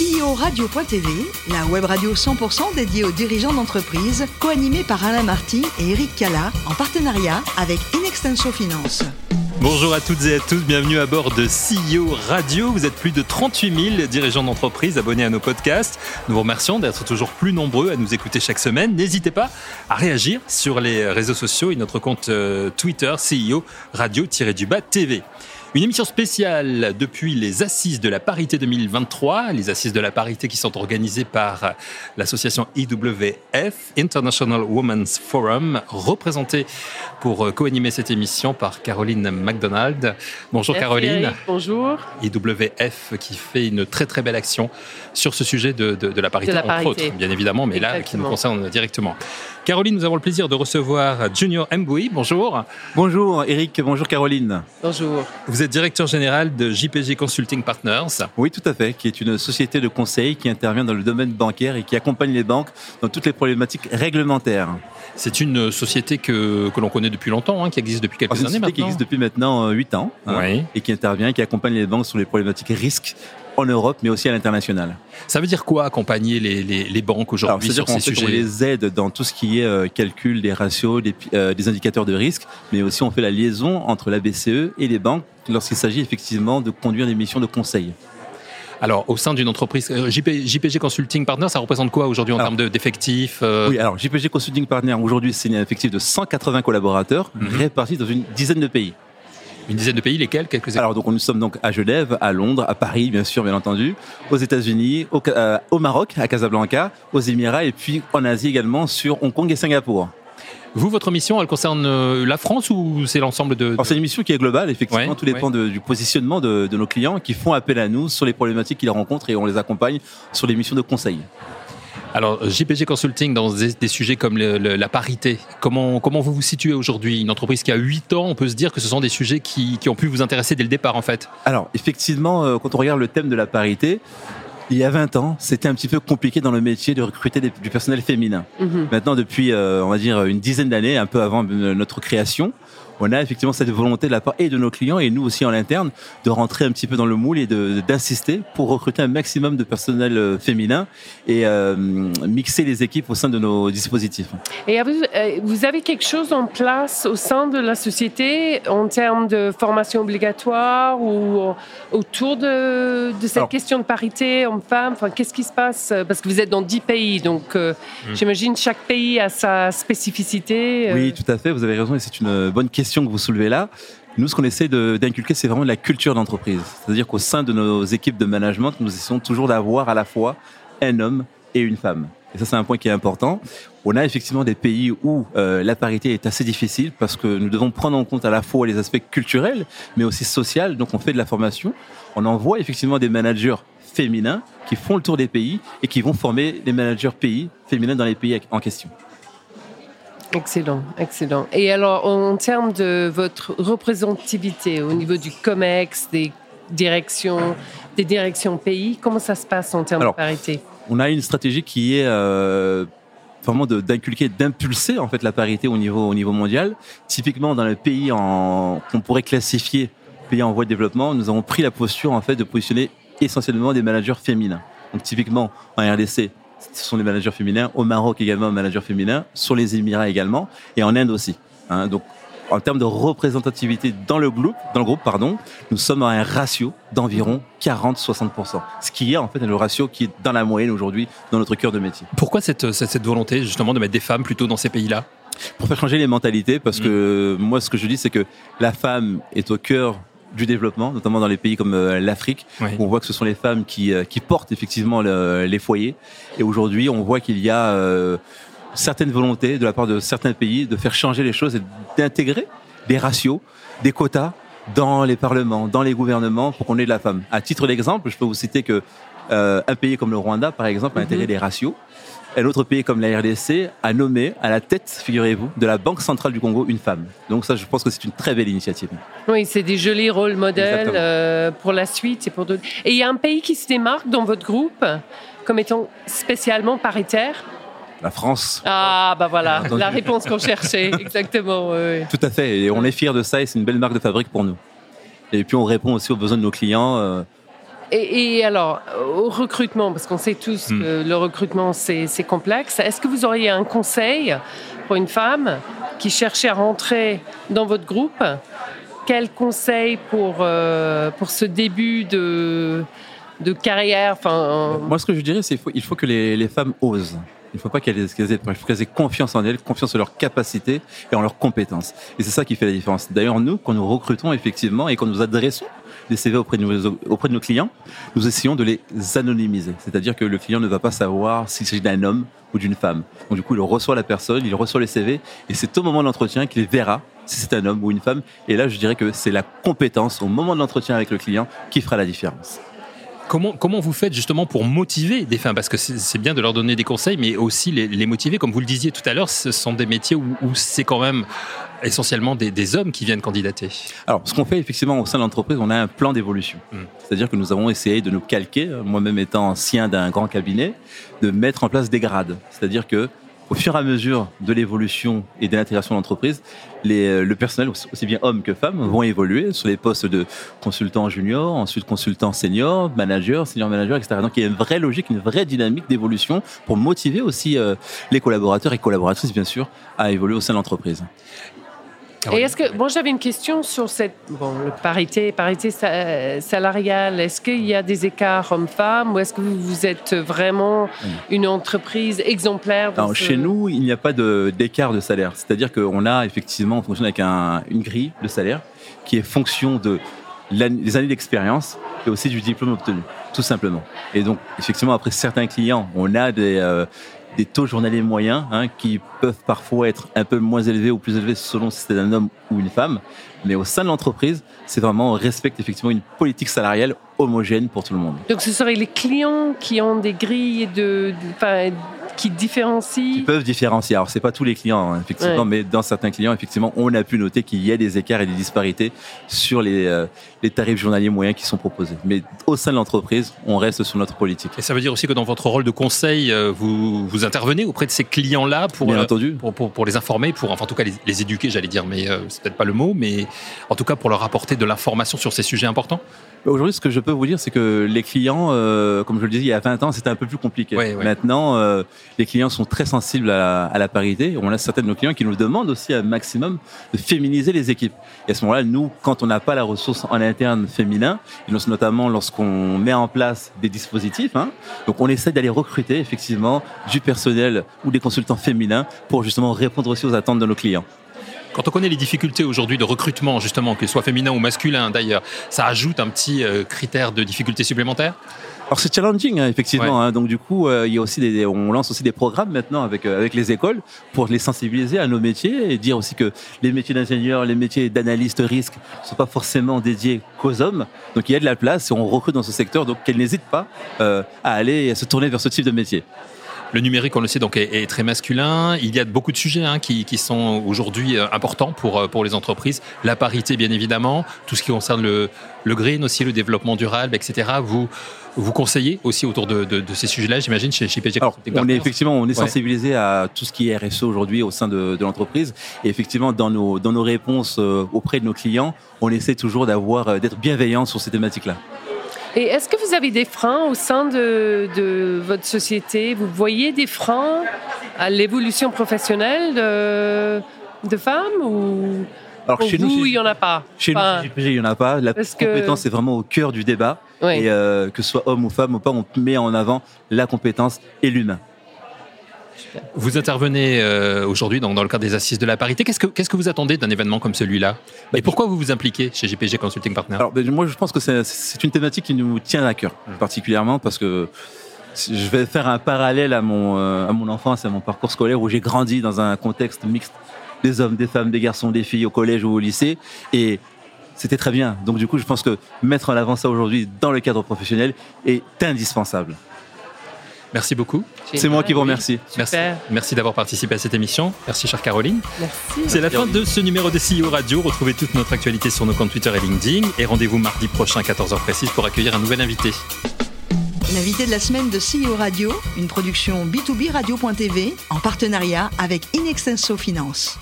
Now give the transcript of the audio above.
CEO Radio.tv, la web radio 100% dédiée aux dirigeants d'entreprise, co-animée par Alain Marty et Eric Cala, en partenariat avec Inextenso Finance. Bonjour à toutes et à tous, bienvenue à bord de CEO Radio. Vous êtes plus de 38 000 dirigeants d'entreprise abonnés à nos podcasts. Nous vous remercions d'être toujours plus nombreux à nous écouter chaque semaine. N'hésitez pas à réagir sur les réseaux sociaux et notre compte euh, Twitter CEO Radio-du-Bas TV. Une émission spéciale depuis les Assises de la parité 2023, les Assises de la parité qui sont organisées par l'association IWF, International Women's Forum, représentée pour euh, co-animer cette émission par Caroline McDonald. Bonjour Caroline. bonjour. IWF qui fait une très très belle action sur ce sujet de, la parité, entre autres, bien évidemment, mais là qui nous concerne directement. Caroline, nous avons le plaisir de recevoir Junior Mboui. Bonjour. Bonjour Eric, bonjour Caroline. Bonjour. Vous êtes directeur général de JPG Consulting Partners. Oui, tout à fait, qui est une société de conseil qui intervient dans le domaine bancaire et qui accompagne les banques dans toutes les problématiques réglementaires. C'est une société que, que l'on connaît depuis longtemps, hein, qui existe depuis quelques années maintenant. qui existe depuis maintenant 8 ans hein, et qui intervient, qui accompagne les banques sur les problématiques risques en Europe, mais aussi à l'international. Ça veut dire quoi accompagner les, les, banques aujourd'hui sur ces sujets On les aide dans tout ce qui est euh, calcul des ratios, des, euh, des, indicateurs de risque, mais aussi on fait la liaison entre la BCE et les banques lorsqu'il s'agit effectivement de conduire des missions de conseil. Alors, au sein d'une entreprise, euh, JPG Consulting Partner, ça représente quoi aujourd'hui en termes d'effectifs Oui, alors JPG Consulting Partner, aujourd'hui, c'est un effectif de 180 collaborateurs mhm. répartis dans une dizaine de pays. Une dizaine de pays, lesquels Quelques Alors donc nous sommes donc à Genève, à Londres, à Paris bien sûr bien entendu, aux États-Unis, au, euh, au Maroc, à Casablanca, aux Émirats et puis en Asie également sur Hong Kong et Singapour. Vous, votre mission, elle concerne euh, la France ou c'est l'ensemble de, C'est une mission qui est globale, effectivement. tout dépend du positionnement de, de, nos clients qui font appel à nous sur les problématiques qu'ils rencontrent et on les accompagne sur les missions de conseil. Alors, JPG Consulting, dans des, sujets comme la parité, comment, comment vous vous situez aujourd'hui? Une entreprise qui a 8 ans, on peut se dire que ce sont des sujets qui, qui ont pu vous intéresser dès le départ, en fait Alors, effectivement, euh, quand on regarde le thème de la parité, il y a 20 ans, c'était un petit peu compliqué dans le métier de recruter du personnel féminin. Mhm. Maintenant, depuis, euh, on va dire, une dizaine d'années, un peu avant notre création, on a effectivement cette volonté de la part et de nos clients et nous aussi en interne de rentrer un petit peu dans le moule et d'insister pour recruter un maximum de personnel euh, féminin et euh, mixer les équipes au sein de nos dispositifs. Et vous, euh, vous avez quelque chose en place au sein de la société en termes de formation obligatoire ou autour de, cette question de parité homme-femme enfin, Qu'est-ce qui se passe? Parce que vous êtes dans 10 pays, donc mmh. j'imagine chaque pays a sa spécificité. Oui, tout à fait, vous avez raison et c'est une bonne question que vous soulevez là, nous, ce qu'on essaie d'inculquer, c'est vraiment la culture d'entreprise. C'est-à-dire qu'au sein de nos équipes de management, nous essayons toujours d'avoir à la fois un homme et une femme. Et ça, c'est un point qui est important. On a effectivement des pays où euh, la parité est assez difficile parce que nous devons prendre en compte à la fois les aspects culturels, mais aussi sociaux. Donc, on fait de la formation. On envoie effectivement des managers féminins qui font le tour des pays et qui vont former les managers pays féminins dans les pays en question. Excellent, excellent. Et alors, en termes de votre représentativité au niveau du COMEX, des directions, des directions pays, comment ça se passe en termes de parité? On a une stratégie qui est euh, vraiment d'inculquer, d'impulser en fait la parité au niveau, au niveau mondial. Typiquement, dans les pays qu'on pourrait classifier pays en voie de développement, nous avons pris la posture en fait de positionner essentiellement des managers féminins. Donc typiquement en RDC, ce sont les managers féminins. Au Maroc également, un manager féminin. Sur les Émirats également. Et en Inde aussi. Hein. donc, en termes de représentativité dans le groupe, dans le groupe pardon, nous sommes à un ratio d'environ 40-60%. Ce qui est en fait le ratio qui est dans la moyenne aujourd'hui dans notre cœur de métier. Pourquoi cette, cette volonté justement de mettre des femmes plutôt dans ces pays-là? Pour faire changer les mentalités, parce mmh. que moi ce que je dis c'est que la femme est au cœur du développement, notamment dans les pays comme euh, l'Afrique, où on voit que ce sont les femmes qui, euh, qui portent effectivement les foyers. Et aujourd'hui, on voit qu'il y a euh, certaines volontés de la part de certains pays de faire changer les choses et d'intégrer des ratios, des quotas dans les parlements, dans les gouvernements, pour qu'on ait de la femme. À titre d'exemple, je peux vous citer que un pays comme le Rwanda, par exemple, a intégré mhm. des ratios un autre pays comme la RDC a nommé à la tête, figurez-vous, de la Banque centrale du Congo une femme. Donc ça, je pense que c'est une très belle initiative. Oui, c'est des jolis rôles modèles euh, pour la suite et pour d'autres. Et il y a un pays qui se démarque dans votre groupe comme étant spécialement paritaire la France. Ah, bah voilà, la réponse qu'on cherchait, exactement. Tout à fait, et on est fiers de ça et c'est une belle marque de fabrique pour nous. Et puis on répond aussi aux besoins de nos clients. Euh, Et, alors, au recrutement, parce qu'on sait tous hmm. que le recrutement, c'est complexe, est-ce que vous auriez un conseil pour une femme qui cherchait à rentrer dans votre groupe? Quel conseil pour, euh, pour ce début de, de carrière? Enfin, Moi, ce que je dirais, c'est qu'il faut, il faut que les, les femmes osent. Il ne faut pas qu'elles aient, confiance en elles, confiance en leurs capacités et en leurs compétences. Et c'est ça qui fait la différence. D'ailleurs, nous, quand nous recrutons effectivement et quand nous adressons des CV auprès de nos, auprès de nos clients, nous essayons de les anonymiser. C'est-à-dire que le client ne va pas savoir s'il s'agit d'un homme ou d'une femme. Donc du coup, il reçoit la personne, il reçoit les CV, et c'est au moment de l'entretien qu'il verra si c'est un homme ou une femme. Et là, je dirais que c'est la compétence au moment de l'entretien avec le client qui fera la différence. Comment, comment vous faites justement pour motiver des femmes? Parce que c'est bien de leur donner des conseils, mais aussi les, motiver. Comme vous le disiez tout à l'heure, ce sont des métiers où, c'est quand même essentiellement des, hommes qui viennent candidater. Alors, ce qu'on fait effectivement au sein de l'entreprise, on a un plan d'évolution. Hmm. C'est-à-dire que nous avons essayé de nous calquer, moi-même étant ancien d'un grand cabinet, de mettre en place des grades. C'est-à-dire que au fur et à mesure de l'évolution et de l'intégration de l'entreprise, euh, le personnel, aussi bien hommes que femmes, vont évoluer sur les postes de consultant junior, ensuite consultant senior, manager, senior manager, etc. Donc il y a une vraie logique, une vraie dynamique d'évolution pour motiver aussi euh, les collaborateurs et collaboratrices, bien sûr, à évoluer au sein de l'entreprise. Et est-ce que, bon, j'avais une question sur cette bon, le parité, parité salariale. Est-ce qu'il y a des écarts hommes-femmes ou est-ce que vous, êtes vraiment une entreprise exemplaire Chez nous, il n'y a pas d'écart de, salaire. C'est-à-dire qu'on a effectivement, on fonctionne avec un, une grille de salaire qui est fonction de des années d'expérience et aussi du diplôme obtenu, tout simplement. Et donc, effectivement, après certains clients, on a des, euh, des taux journaliers moyens hein, qui peuvent parfois être un peu moins élevés ou plus élevés selon si c'est un homme ou une femme. Mais au sein de l'entreprise, c'est vraiment on respecte effectivement une politique salariale homogène pour tout le monde. Donc ce seraient les clients qui ont des grilles de, de qui différencient Qui peuvent différencier. Alors, c'est pas tous les clients, hein, effectivement, mais dans certains clients, effectivement, on a pu noter qu'il y a des écarts et des disparités sur les, euh, les tarifs journaliers moyens qui sont proposés. Mais au sein de l'entreprise, on reste sur notre politique. Et ça veut dire aussi que dans votre rôle de conseil, euh, vous, vous intervenez auprès de ces clients-là pour, euh, entendu. Pour, pour, pour, les informer, pour, enfin, en tout cas, les, les éduquer, j'allais dire, mais c'est peut-être pas le mot, mais en tout cas, pour leur apporter de l'information sur ces sujets importants? Aujourd'hui, ce que je peux vous dire, c'est que les clients, euh, comme je le disais il y a 20 ans, c'était un peu plus compliqué. Maintenant, euh, les clients sont très sensibles à la, parité. On a certains de nos clients qui nous demandent aussi un maximum de féminiser les équipes. Et à ce moment-là, nous, quand on n'a pas la ressource en interne féminin, et notamment lorsqu'on met en place des dispositifs, hein, donc on essaie d'aller recruter effectivement du personnel ou des consultants féminins pour justement répondre aussi aux attentes de nos clients. Quand on connaît les difficultés aujourd'hui de recrutement, justement, que ce soit féminin ou masculin d'ailleurs, ça ajoute un petit euh, critère de difficulté supplémentaire? Alors c'est challenging hein, effectivement. Hein. donc du coup, euh, il y a aussi des, on lance aussi des programmes maintenant avec euh, avec les écoles pour les sensibiliser à nos métiers et dire aussi que les métiers d'ingénieur, les métiers d'analyste risque ne sont pas forcément dédiés qu'aux hommes. Donc il y a de la place et on recrute dans ce secteur. Donc qu'elles n'hésitent pas à aller à se tourner vers ce type de métier. Le numérique, on le sait, donc est, très masculin. Il y a beaucoup de sujets hein, qui, sont aujourd'hui euh, importants pour, euh, pour les entreprises. La parité, bien évidemment, tout ce qui concerne le, le green aussi, le développement durable, etc. Vous vous conseillez aussi autour de, ces sujets-là, j'imagine, chez, chez Alors, on est effectivement, on est sensibilisé à tout ce qui est RSE aujourd'hui au sein de, l'entreprise. Et effectivement, dans nos, dans nos réponses euh, auprès de nos clients, on essaie toujours d'avoir, d'être bienveillant sur ces thématiques-là. Et est-ce que vous avez des freins au sein de, votre société? Vous voyez des freins à l'évolution professionnelle de, femmes ou alors, chez nous, il n'y en a pas? Chez nous, il n'y en a pas. La compétence est vraiment au cœur du débat. Et euh, que ce soit homme ou femme ou pas, on met en avant la compétence et l'humain. Vous intervenez euh, aujourd'hui dans, le cadre des assises de la parité. Qu'est-ce que, qu'est-ce que vous attendez d'un événement comme celui-là? Bah, Et pourquoi vous vous impliquez chez GPG Consulting Partner Alors, ben, moi, je pense que c'est, une thématique qui nous tient à cœur, mmh. particulièrement parce que je vais faire un parallèle à mon, euh, à mon enfance, à mon parcours scolaire où j'ai grandi dans un contexte mixte des hommes, des femmes, des garçons, des filles au collège ou au lycée. Et c'était très bien. Donc du coup, je pense que mettre en avant ça aujourd'hui dans le cadre professionnel est indispensable. Merci beaucoup. C'est moi qui vous remercie. Merci, merci d'avoir participé à cette émission. Merci, chère Caroline. Merci. C'est la fin de ce numéro de CEO Radio. Retrouvez toute notre actualité sur nos comptes Twitter et LinkedIn. Et rendez-vous mardi prochain, 14h précise, pour accueillir un nouvel invité. L'invité de la semaine de CEO Radio, une production B2B Radio.tv en partenariat avec Inextenso Finance.